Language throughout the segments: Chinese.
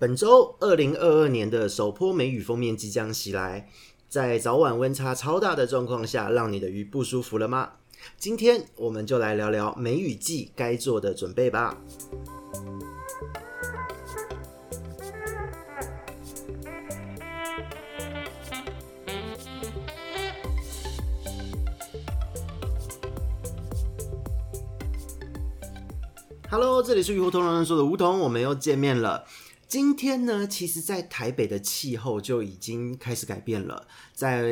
本周二零二二年的首波梅雨封面即将袭来，在早晚温差超大的状况下，让你的鱼不舒服了吗？今天我们就来聊聊梅雨季该做的准备吧。Hello，这里是鱼活通人说的梧桐，我们又见面了。今天呢，其实，在台北的气候就已经开始改变了。在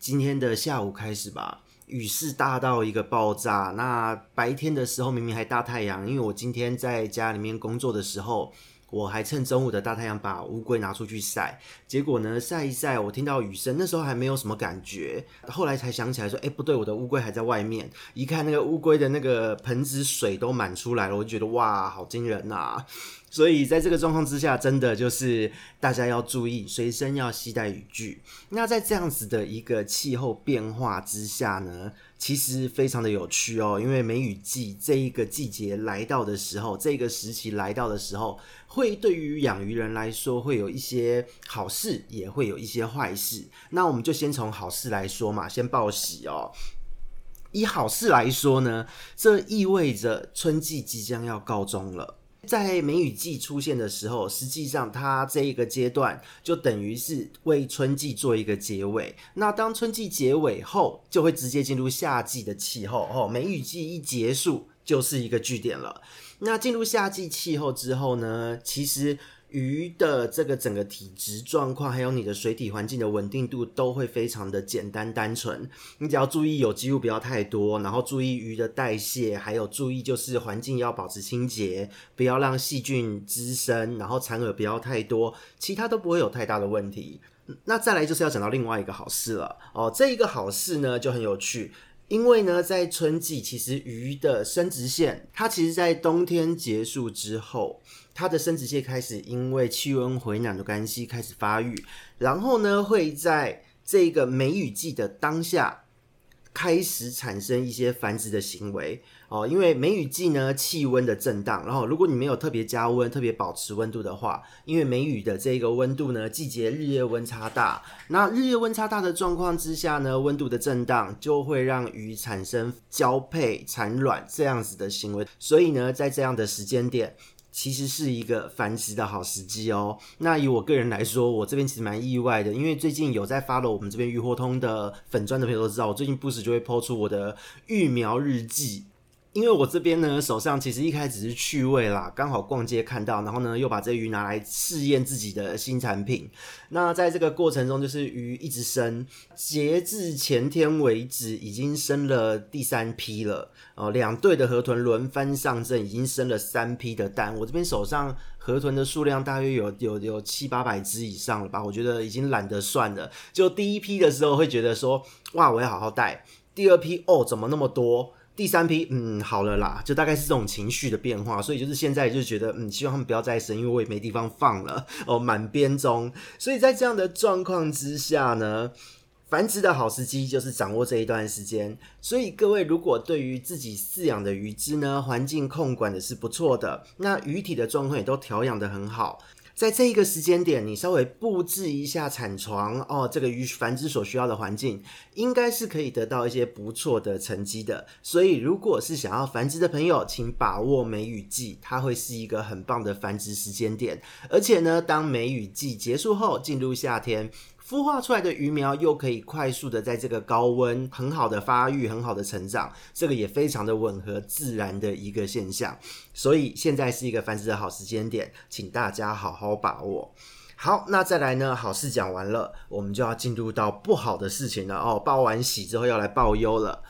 今天的下午开始吧，雨势大到一个爆炸。那白天的时候明明还大太阳，因为我今天在家里面工作的时候，我还趁中午的大太阳把乌龟拿出去晒。结果呢，晒一晒，我听到雨声，那时候还没有什么感觉。后来才想起来说，哎，不对，我的乌龟还在外面。一看那个乌龟的那个盆子水都满出来了，我就觉得哇，好惊人呐！所以在这个状况之下，真的就是大家要注意，随身要携带雨具。那在这样子的一个气候变化之下呢，其实非常的有趣哦。因为梅雨季这一个季节来到的时候，这个时期来到的时候，会对于养鱼人来说会有一些好事，也会有一些坏事。那我们就先从好事来说嘛，先报喜哦。以好事来说呢，这意味着春季即将要告终了。在梅雨季出现的时候，实际上它这一个阶段就等于是为春季做一个结尾。那当春季结尾后，就会直接进入夏季的气候。哦，梅雨季一结束，就是一个句点了。那进入夏季气候之后呢，其实。鱼的这个整个体质状况，还有你的水体环境的稳定度，都会非常的简单单纯。你只要注意有机物不要太多，然后注意鱼的代谢，还有注意就是环境要保持清洁，不要让细菌滋生，然后残饵不要太多，其他都不会有太大的问题。那再来就是要讲到另外一个好事了哦，这一个好事呢就很有趣，因为呢在春季，其实鱼的生殖腺，它其实在冬天结束之后。它的生殖腺开始因为气温回暖的关系开始发育，然后呢会在这个梅雨季的当下开始产生一些繁殖的行为哦。因为梅雨季呢气温的震荡，然后如果你没有特别加温、特别保持温度的话，因为梅雨的这个温度呢，季节日夜温差大，那日夜温差大的状况之下呢，温度的震荡就会让鱼产生交配、产卵这样子的行为，所以呢，在这样的时间点。其实是一个繁殖的好时机哦。那以我个人来说，我这边其实蛮意外的，因为最近有在发了我们这边鱼活通的粉专的朋友都知道，我最近不时就会抛出我的育苗日记。因为我这边呢，手上其实一开始是趣味啦，刚好逛街看到，然后呢又把这鱼拿来试验自己的新产品。那在这个过程中，就是鱼一直生，截至前天为止，已经生了第三批了。哦，两对的河豚轮番上阵，已经生了三批的蛋。我这边手上河豚的数量大约有有有七八百只以上了吧？我觉得已经懒得算了。就第一批的时候会觉得说，哇，我要好好带。第二批哦，怎么那么多？第三批，嗯，好了啦，就大概是这种情绪的变化，所以就是现在就觉得，嗯，希望他们不要再生，因为我也没地方放了 哦，满编中。所以在这样的状况之下呢，繁殖的好时机就是掌握这一段时间。所以各位如果对于自己饲养的鱼只呢，环境控管的是不错的，那鱼体的状况也都调养得很好。在这一个时间点，你稍微布置一下产床哦，这个鱼繁殖所需要的环境，应该是可以得到一些不错的成绩的。所以，如果是想要繁殖的朋友，请把握梅雨季，它会是一个很棒的繁殖时间点。而且呢，当梅雨季结束后，进入夏天。孵化出来的鱼苗又可以快速的在这个高温很好的发育，很好的成长，这个也非常的吻合自然的一个现象，所以现在是一个繁殖的好时间点，请大家好好把握。好，那再来呢，好事讲完了，我们就要进入到不好的事情了哦。报完喜之后要来报忧了，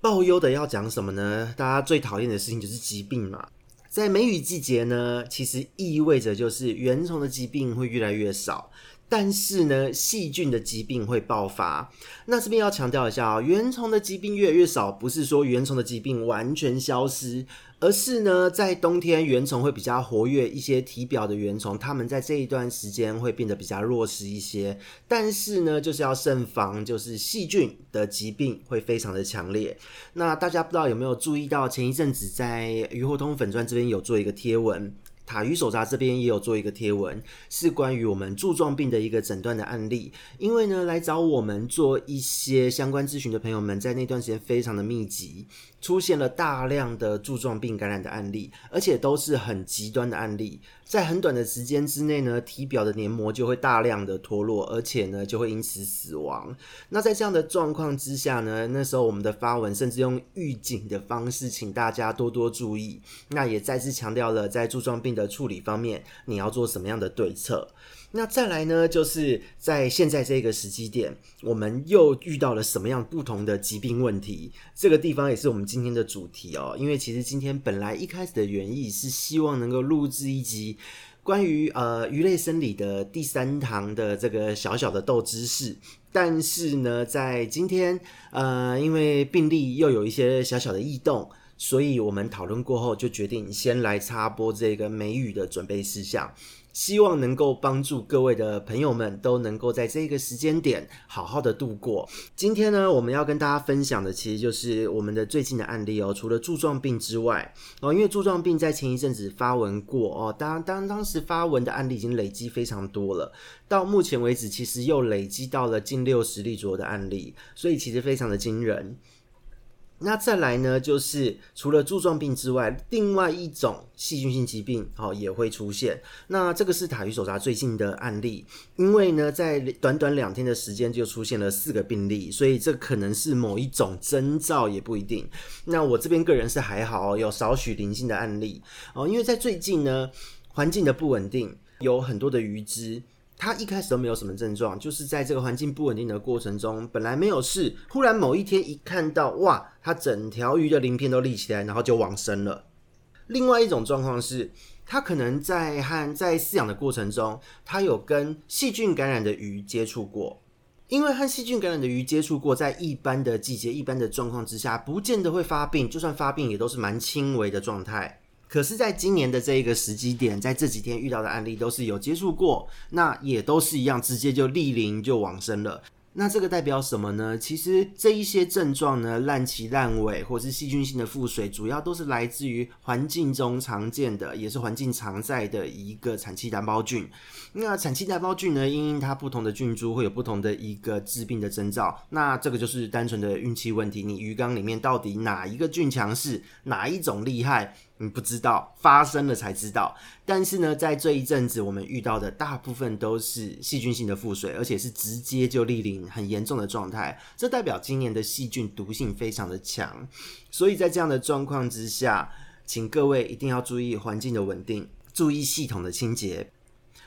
报忧的要讲什么呢？大家最讨厌的事情就是疾病嘛，在梅雨季节呢，其实意味着就是原虫的疾病会越来越少。但是呢，细菌的疾病会爆发。那这边要强调一下啊，原虫的疾病越来越少，不是说原虫的疾病完全消失，而是呢，在冬天原虫会比较活跃，一些体表的原虫，它们在这一段时间会变得比较弱势一些。但是呢，就是要慎防，就是细菌的疾病会非常的强烈。那大家不知道有没有注意到，前一阵子在鱼货通粉专这边有做一个贴文。塔鱼手札这边也有做一个贴文，是关于我们柱状病的一个诊断的案例。因为呢，来找我们做一些相关咨询的朋友们，在那段时间非常的密集，出现了大量的柱状病感染的案例，而且都是很极端的案例。在很短的时间之内呢，体表的黏膜就会大量的脱落，而且呢，就会因此死亡。那在这样的状况之下呢，那时候我们的发文甚至用预警的方式，请大家多多注意。那也再次强调了，在柱状病的处理方面，你要做什么样的对策。那再来呢，就是在现在这个时机点，我们又遇到了什么样不同的疾病问题？这个地方也是我们今天的主题哦。因为其实今天本来一开始的原意是希望能够录制一集关于呃鱼类生理的第三堂的这个小小的豆知识，但是呢，在今天呃，因为病例又有一些小小的异动。所以我们讨论过后，就决定先来插播这个梅雨的准备事项，希望能够帮助各位的朋友们都能够在这个时间点好好的度过。今天呢，我们要跟大家分享的其实就是我们的最近的案例哦。除了柱状病之外哦，因为柱状病在前一阵子发文过哦，当当当时发文的案例已经累积非常多了，到目前为止其实又累积到了近六十例左右的案例，所以其实非常的惊人。那再来呢，就是除了柱状病之外，另外一种细菌性疾病哦也会出现。那这个是塔鱼手札最近的案例，因为呢，在短短两天的时间就出现了四个病例，所以这可能是某一种征兆也不一定。那我这边个人是还好，有少许零星的案例哦，因为在最近呢，环境的不稳定，有很多的鱼只。它一开始都没有什么症状，就是在这个环境不稳定的过程中，本来没有事，忽然某一天一看到，哇，它整条鱼的鳞片都立起来，然后就往生了。另外一种状况是，它可能在和在饲养的过程中，它有跟细菌感染的鱼接触过，因为和细菌感染的鱼接触过，在一般的季节、一般的状况之下，不见得会发病，就算发病，也都是蛮轻微的状态。可是，在今年的这一个时机点，在这几天遇到的案例都是有接触过，那也都是一样，直接就立鳞就往生了。那这个代表什么呢？其实这一些症状呢，烂鳍烂尾或是细菌性的腹水，主要都是来自于环境中常见的，也是环境常在的一个产气单胞菌。那产气单胞菌呢，因它不同的菌株会有不同的一个致病的征兆。那这个就是单纯的运气问题，你鱼缸里面到底哪一个菌强势，哪一种厉害？你不知道，发生了才知道。但是呢，在这一阵子，我们遇到的大部分都是细菌性的腹水，而且是直接就莅临，很严重的状态。这代表今年的细菌毒性非常的强。所以在这样的状况之下，请各位一定要注意环境的稳定，注意系统的清洁，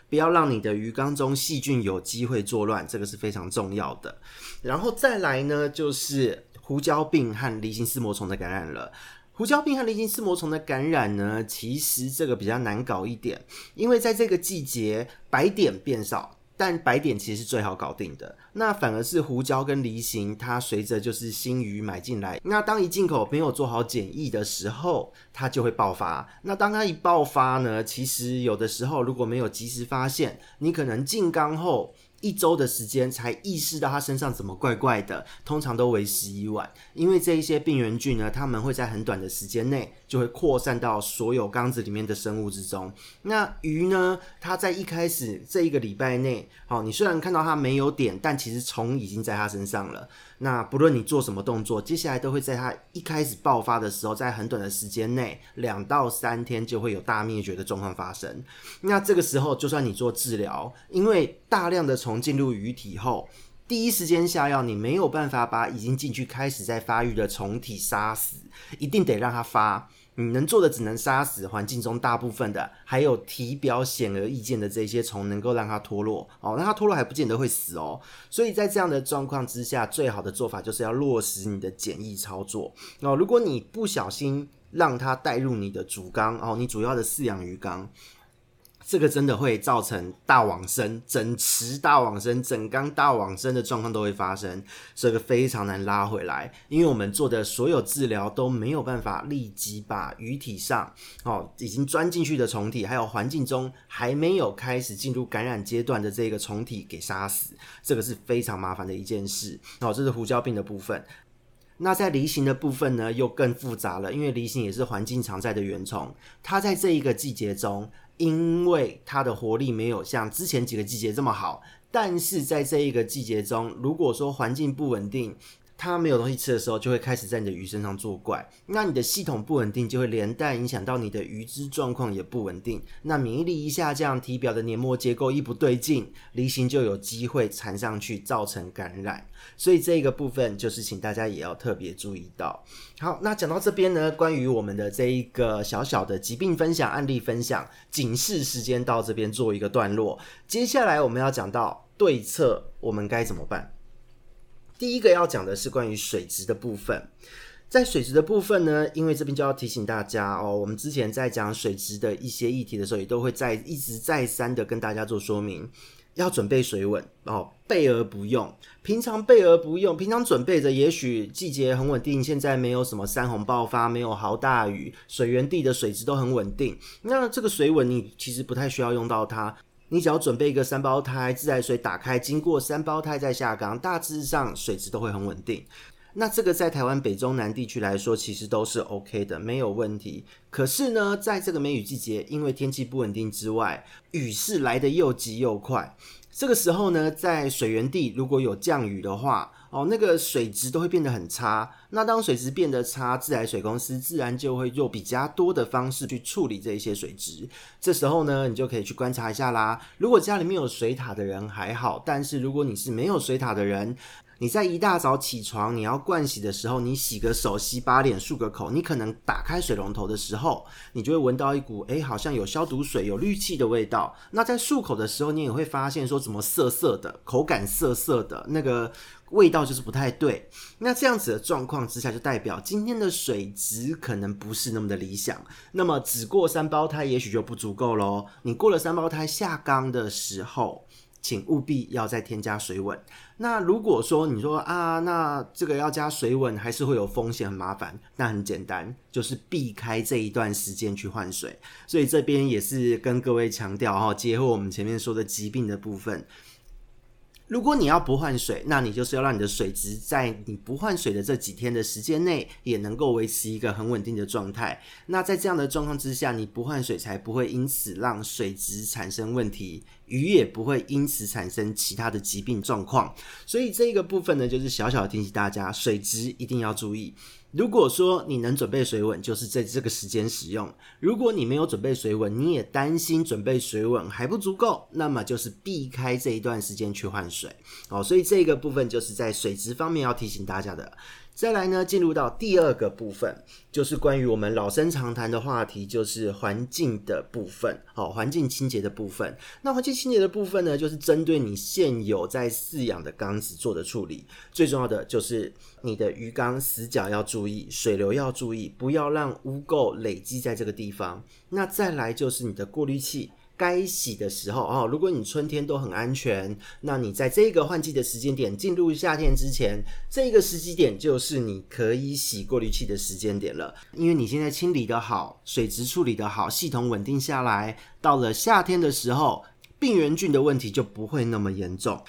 不要让你的鱼缸中细菌有机会作乱，这个是非常重要的。然后再来呢，就是胡椒病和离型丝膜虫的感染了。胡椒病和离型丝膜虫的感染呢，其实这个比较难搞一点，因为在这个季节白点变少，但白点其实是最好搞定的。那反而是胡椒跟离型，它随着就是新鱼买进来，那当一进口没有做好检疫的时候，它就会爆发。那当它一爆发呢，其实有的时候如果没有及时发现，你可能进缸后。一周的时间才意识到它身上怎么怪怪的，通常都为时已晚。因为这一些病原菌呢，它们会在很短的时间内就会扩散到所有缸子里面的生物之中。那鱼呢，它在一开始这一个礼拜内，好，你虽然看到它没有点，但其实虫已经在它身上了。那不论你做什么动作，接下来都会在它一开始爆发的时候，在很短的时间内，两到三天就会有大灭绝的状况发生。那这个时候，就算你做治疗，因为大量的虫进入鱼体后，第一时间下药，你没有办法把已经进去开始在发育的虫体杀死，一定得让它发。你能做的只能杀死环境中大部分的，还有体表显而易见的这些虫，能够让它脱落哦。那它脱落还不见得会死哦。所以在这样的状况之下，最好的做法就是要落实你的简易操作那。如果你不小心让它带入你的主缸哦，你主要的饲养鱼缸。这个真的会造成大往生，整池大往生，整缸大往生的状况都会发生，这个非常难拉回来，因为我们做的所有治疗都没有办法立即把鱼体上哦已经钻进去的虫体，还有环境中还没有开始进入感染阶段的这个虫体给杀死，这个是非常麻烦的一件事。哦，这是胡椒病的部分。那在离型的部分呢，又更复杂了，因为离型也是环境常在的原虫，它在这一个季节中。因为它的活力没有像之前几个季节这么好，但是在这一个季节中，如果说环境不稳定，它没有东西吃的时候，就会开始在你的鱼身上作怪。那你的系统不稳定，就会连带影响到你的鱼只状况也不稳定。那免疫力一下降，体表的黏膜结构一不对劲，离型就有机会缠上去，造成感染。所以这个部分就是请大家也要特别注意到。好，那讲到这边呢，关于我们的这一个小小的疾病分享、案例分享、警示时间到这边做一个段落。接下来我们要讲到对策，我们该怎么办？第一个要讲的是关于水质的部分，在水质的部分呢，因为这边就要提醒大家哦，我们之前在讲水质的一些议题的时候，也都会再一直再三的跟大家做说明，要准备水稳哦，备而不用。平常备而不用，平常准备着，也许季节很稳定，现在没有什么山洪爆发，没有豪大雨，水源地的水质都很稳定，那这个水稳你其实不太需要用到它。你只要准备一个三胞胎，自来水打开，经过三胞胎再下缸，大致上水质都会很稳定。那这个在台湾北中南地区来说，其实都是 OK 的，没有问题。可是呢，在这个梅雨季节，因为天气不稳定之外，雨势来得又急又快，这个时候呢，在水源地如果有降雨的话，哦，那个水质都会变得很差。那当水质变得差，自来水公司自然就会用比较多的方式去处理这一些水质。这时候呢，你就可以去观察一下啦。如果家里面有水塔的人还好，但是如果你是没有水塔的人，你在一大早起床，你要盥洗的时候，你洗个手、洗把脸、漱个口，你可能打开水龙头的时候，你就会闻到一股诶，好像有消毒水、有氯气的味道。那在漱口的时候，你也会发现说，怎么涩涩的，口感涩涩的，那个味道就是不太对。那这样子的状况之下，就代表今天的水质可能不是那么的理想。那么只过三胞胎，也许就不足够喽。你过了三胞胎下缸的时候，请务必要再添加水稳。那如果说你说啊，那这个要加水稳还是会有风险，很麻烦。那很简单，就是避开这一段时间去换水。所以这边也是跟各位强调哈，结合我们前面说的疾病的部分。如果你要不换水，那你就是要让你的水质在你不换水的这几天的时间内，也能够维持一个很稳定的状态。那在这样的状况之下，你不换水才不会因此让水质产生问题，鱼也不会因此产生其他的疾病状况。所以这个部分呢，就是小小的提醒大家，水质一定要注意。如果说你能准备水稳，就是在这个时间使用；如果你没有准备水稳，你也担心准备水稳还不足够，那么就是避开这一段时间去换水。哦，所以这个部分就是在水质方面要提醒大家的。再来呢，进入到第二个部分，就是关于我们老生常谈的话题，就是环境的部分，好，环境清洁的部分。那环境清洁的部分呢，就是针对你现有在饲养的缸子做的处理。最重要的就是你的鱼缸死角要注意，水流要注意，不要让污垢累积在这个地方。那再来就是你的过滤器。该洗的时候哦，如果你春天都很安全，那你在这个换季的时间点进入夏天之前，这个时机点就是你可以洗过滤器的时间点了。因为你现在清理得好，水质处理得好，系统稳定下来，到了夏天的时候，病原菌的问题就不会那么严重。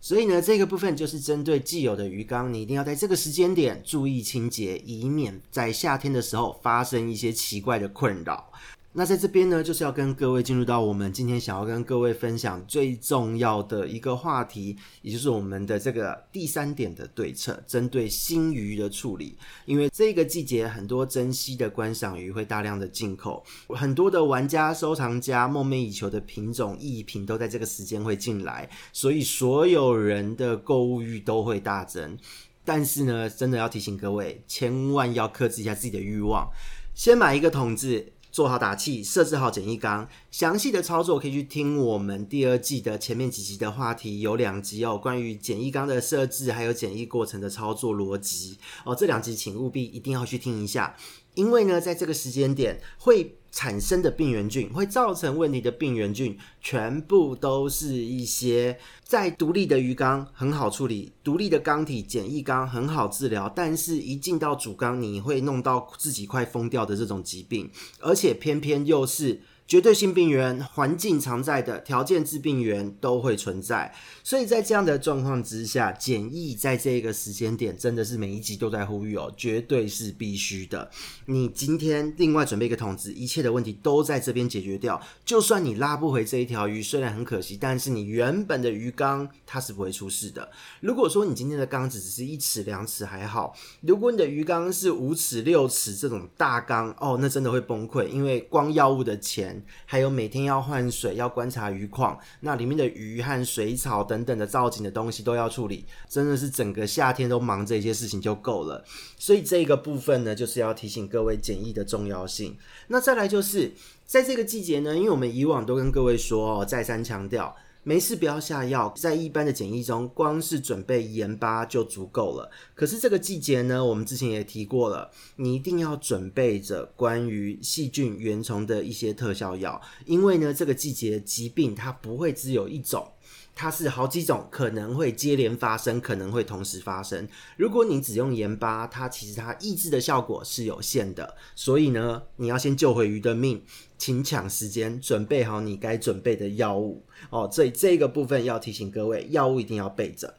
所以呢，这个部分就是针对既有的鱼缸，你一定要在这个时间点注意清洁，以免在夏天的时候发生一些奇怪的困扰。那在这边呢，就是要跟各位进入到我们今天想要跟各位分享最重要的一个话题，也就是我们的这个第三点的对策，针对新鱼的处理。因为这个季节很多珍稀的观赏鱼会大量的进口，很多的玩家、收藏家梦寐以求的品种异品都在这个时间会进来，所以所有人的购物欲都会大增。但是呢，真的要提醒各位，千万要克制一下自己的欲望，先买一个桶子。做好打气，设置好简易缸，详细的操作可以去听我们第二季的前面几集的话题，有两集哦，关于简易缸的设置，还有简易过程的操作逻辑哦，这两集请务必一定要去听一下。因为呢，在这个时间点会产生的病原菌，会造成问题的病原菌，全部都是一些在独立的鱼缸很好处理，独立的缸体简易缸很好治疗，但是一进到主缸，你会弄到自己快疯掉的这种疾病，而且偏偏又是绝对性病原、环境常在的条件致病源都会存在。所以在这样的状况之下，检疫在这个时间点真的是每一集都在呼吁哦，绝对是必须的。你今天另外准备一个桶子，一切的问题都在这边解决掉。就算你拉不回这一条鱼，虽然很可惜，但是你原本的鱼缸它是不会出事的。如果说你今天的缸子只是一尺两尺还好，如果你的鱼缸是五尺六尺这种大缸哦，那真的会崩溃，因为光药物的钱，还有每天要换水、要观察鱼况，那里面的鱼和水草等等的造景的东西都要处理，真的是整个夏天都忙这些事情就够了。所以这个部分呢，就是要提醒各位检疫的重要性。那再来就是在这个季节呢，因为我们以往都跟各位说哦，再三强调。没事，不要下药。在一般的检疫中，光是准备盐巴就足够了。可是这个季节呢，我们之前也提过了，你一定要准备着关于细菌、原虫的一些特效药，因为呢，这个季节疾病它不会只有一种。它是好几种，可能会接连发生，可能会同时发生。如果你只用盐巴，它其实它抑制的效果是有限的。所以呢，你要先救回鱼的命，请抢时间，准备好你该准备的药物哦。所以这个部分要提醒各位，药物一定要备着。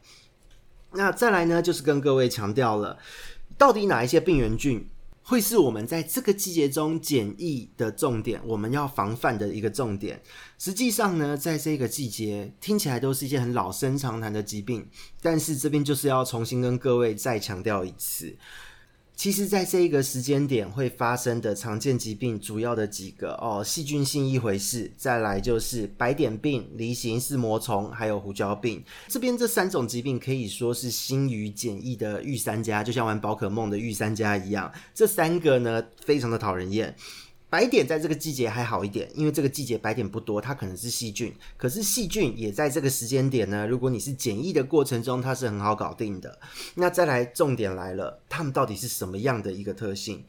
那再来呢，就是跟各位强调了，到底哪一些病原菌，会是我们在这个季节中检疫的重点，我们要防范的一个重点。实际上呢，在这个季节听起来都是一些很老生常谈的疾病，但是这边就是要重新跟各位再强调一次。其实，在这一个时间点会发生的常见疾病，主要的几个哦，细菌性一回事，再来就是白点病、梨形似魔虫，还有胡椒病。这边这三种疾病可以说是新鱼检疫的御三家，就像玩宝可梦的御三家一样。这三个呢，非常的讨人厌。白点在这个季节还好一点，因为这个季节白点不多，它可能是细菌。可是细菌也在这个时间点呢，如果你是检疫的过程中，它是很好搞定的。那再来，重点来了，它们到底是什么样的一个特性？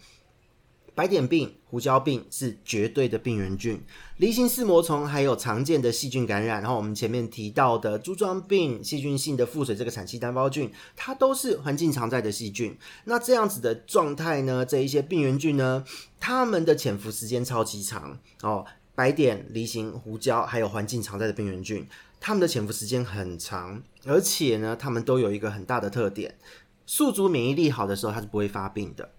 白点病、胡椒病是绝对的病原菌，梨形似膜虫还有常见的细菌感染。然后我们前面提到的珠状病、细菌性的腹水这个产气单胞菌，它都是环境常在的细菌。那这样子的状态呢，这一些病原菌呢，它们的潜伏时间超级长哦。白点、梨形、胡椒还有环境常在的病原菌，它们的潜伏时间很长，而且呢，它们都有一个很大的特点：宿主免疫力好的时候，它是不会发病的。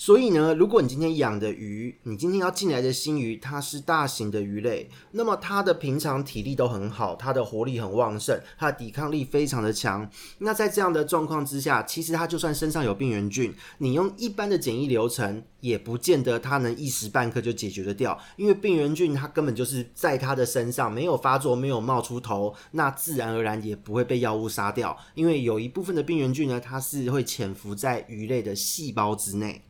所以呢，如果你今天养的鱼，你今天要进来的新鱼，它是大型的鱼类，那么它的平常体力都很好，它的活力很旺盛，它的抵抗力非常的强。那在这样的状况之下，其实它就算身上有病原菌，你用一般的检疫流程，也不见得它能一时半刻就解决得掉，因为病原菌它根本就是在它的身上没有发作，没有冒出头，那自然而然也不会被药物杀掉，因为有一部分的病原菌呢，它是会潜伏在鱼类的细胞之内。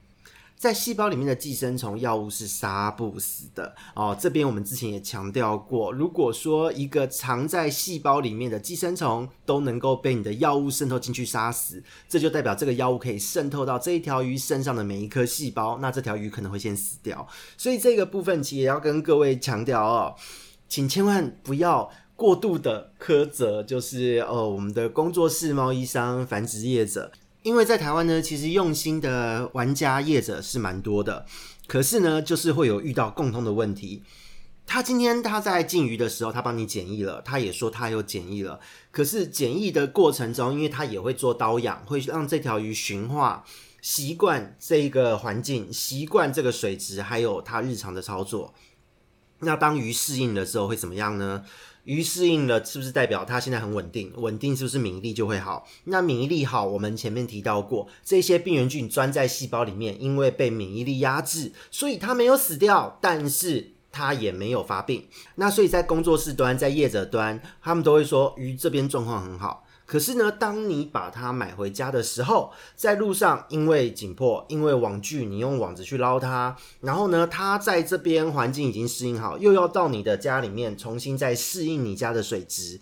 在细胞里面的寄生虫药物是杀不死的哦。这边我们之前也强调过，如果说一个藏在细胞里面的寄生虫都能够被你的药物渗透进去杀死，这就代表这个药物可以渗透到这一条鱼身上的每一颗细胞，那这条鱼可能会先死掉。所以这个部分其实也要跟各位强调哦，请千万不要过度的苛责，就是呃我们的工作室贸易商繁殖业者。因为在台湾呢，其实用心的玩家业者是蛮多的，可是呢，就是会有遇到共通的问题。他今天他在进鱼的时候，他帮你检疫了，他也说他有检疫了，可是检疫的过程中，因为他也会做刀养，会让这条鱼驯化，习惯这一个环境，习惯这个水质，还有他日常的操作。那当鱼适应的时候会怎么样呢？鱼适应了，是不是代表它现在很稳定？稳定是不是免疫力就会好？那免疫力好，我们前面提到过，这些病原菌钻在细胞里面，因为被免疫力压制，所以它没有死掉，但是它也没有发病。那所以在工作室端，在业者端，他们都会说鱼这边状况很好。可是呢，当你把它买回家的时候，在路上因为紧迫，因为网具，你用网子去捞它，然后呢，它在这边环境已经适应好，又要到你的家里面重新再适应你家的水质，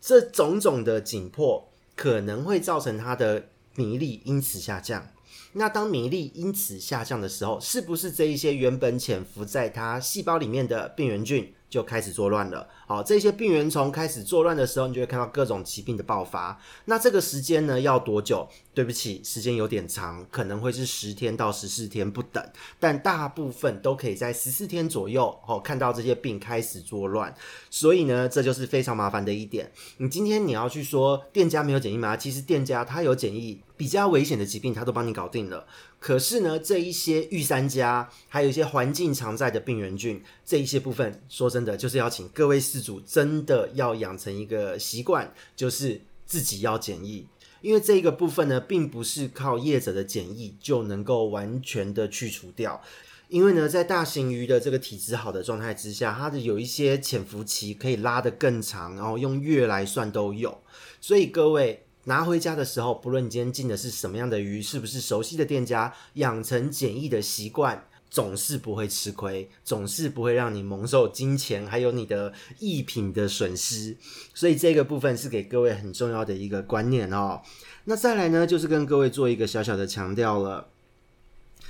这种种的紧迫可能会造成它的免疫力因此下降。那当免疫力因此下降的时候，是不是这一些原本潜伏在它细胞里面的病原菌就开始作乱了。好，这些病原虫开始作乱的时候，你就会看到各种疾病的爆发。那这个时间呢，要多久？对不起，时间有点长，可能会是十天到十四天不等，但大部分都可以在十四天左右哦，看到这些病开始作乱。所以呢，这就是非常麻烦的一点。你今天你要去说店家没有检疫吗？其实店家他有检疫，比较危险的疾病他都帮你搞定了。可是呢，这一些御三家，还有一些环境常在的病原菌，这一些部分，说真的，就是要请各位饲主真的要养成一个习惯，就是自己要检疫，因为这一个部分呢，并不是靠业者的检疫就能够完全的去除掉。因为呢，在大型鱼的这个体质好的状态之下，它的有一些潜伏期可以拉得更长，然后用月来算都有。所以各位。拿回家的时候，不论你今天进的是什么样的鱼，是不是熟悉的店家，养成简易的习惯，总是不会吃亏，总是不会让你蒙受金钱还有你的艺品的损失。所以这个部分是给各位很重要的一个观念哦。那再来呢，就是跟各位做一个小小的强调了。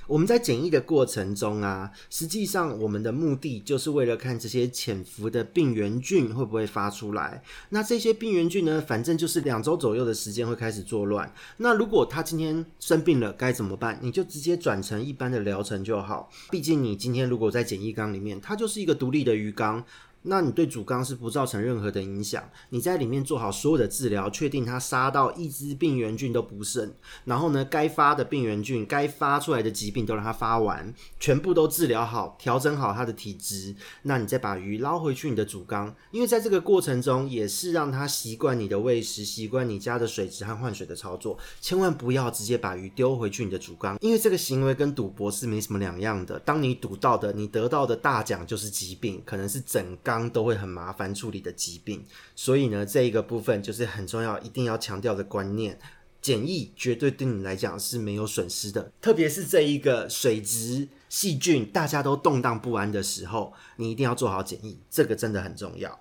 我们在检疫的过程中啊，实际上我们的目的就是为了看这些潜伏的病原菌会不会发出来。那这些病原菌呢，反正就是两周左右的时间会开始作乱。那如果他今天生病了，该怎么办？你就直接转成一般的疗程就好。毕竟你今天如果在检疫缸里面，它就是一个独立的鱼缸。那你对主缸是不造成任何的影响，你在里面做好所有的治疗，确定它杀到一只病原菌都不剩，然后呢，该发的病原菌、该发出来的疾病都让它发完，全部都治疗好，调整好它的体质，那你再把鱼捞回去你的主缸，因为在这个过程中也是让它习惯你的喂食，习惯你家的水质和换水的操作，千万不要直接把鱼丢回去你的主缸，因为这个行为跟赌博是没什么两样的。当你赌到的，你得到的大奖就是疾病，可能是整缸。都会很麻烦处理的疾病，所以呢，这一个部分就是很重要，一定要强调的观念。检疫绝对对你来讲是没有损失的，特别是这一个水质细菌大家都动荡不安的时候，你一定要做好检疫，这个真的很重要。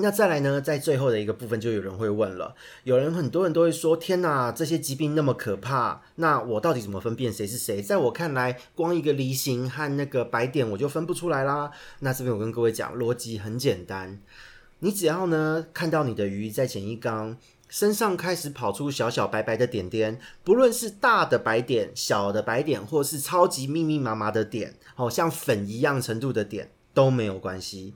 那再来呢，在最后的一个部分，就有人会问了，有人很多人都会说：“天哪，这些疾病那么可怕，那我到底怎么分辨谁是谁？”在我看来，光一个梨形和那个白点我就分不出来啦。那这边我跟各位讲，逻辑很简单，你只要呢看到你的鱼在检疫缸身上开始跑出小小白白的点点，不论是大的白点、小的白点，或是超级密密麻麻的点，好像粉一样程度的点都没有关系。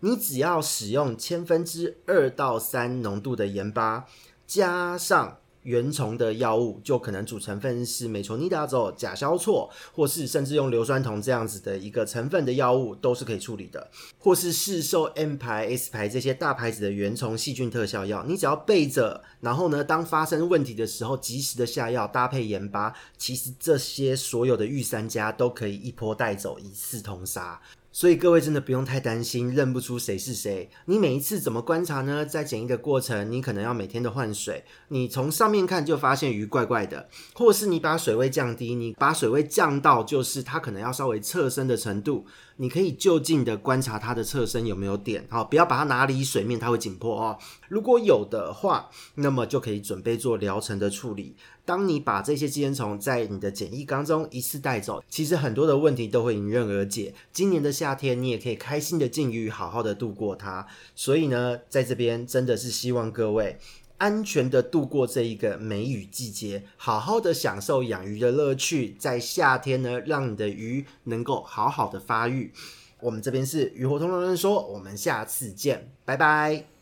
你只要使用千分之二到三浓度的盐巴，加上原虫的药物，就可能主成分是美错尼达唑、甲硝唑，或是甚至用硫酸铜这样子的一个成分的药物，都是可以处理的。或是市售 M 牌、S 牌这些大牌子的原虫细菌特效药，你只要备着，然后呢，当发生问题的时候，及时的下药，搭配盐巴，其实这些所有的御三家都可以一波带走，一次通杀。所以各位真的不用太担心认不出谁是谁。你每一次怎么观察呢？在检疫的过程，你可能要每天的换水。你从上面看就发现鱼怪怪的，或是你把水位降低，你把水位降到就是它可能要稍微侧身的程度。你可以就近的观察它的侧身有没有点，好，不要把它拿离水面，它会紧迫哦。如果有的话，那么就可以准备做疗程的处理。当你把这些寄生虫在你的检疫缸中一次带走，其实很多的问题都会迎刃而解。今年的夏天，你也可以开心的禁渔，好好的度过它。所以呢，在这边真的是希望各位。安全的度过这一个梅雨季节，好好的享受养鱼的乐趣，在夏天呢，让你的鱼能够好好的发育。我们这边是鱼活通乱乱说，我们下次见，拜拜。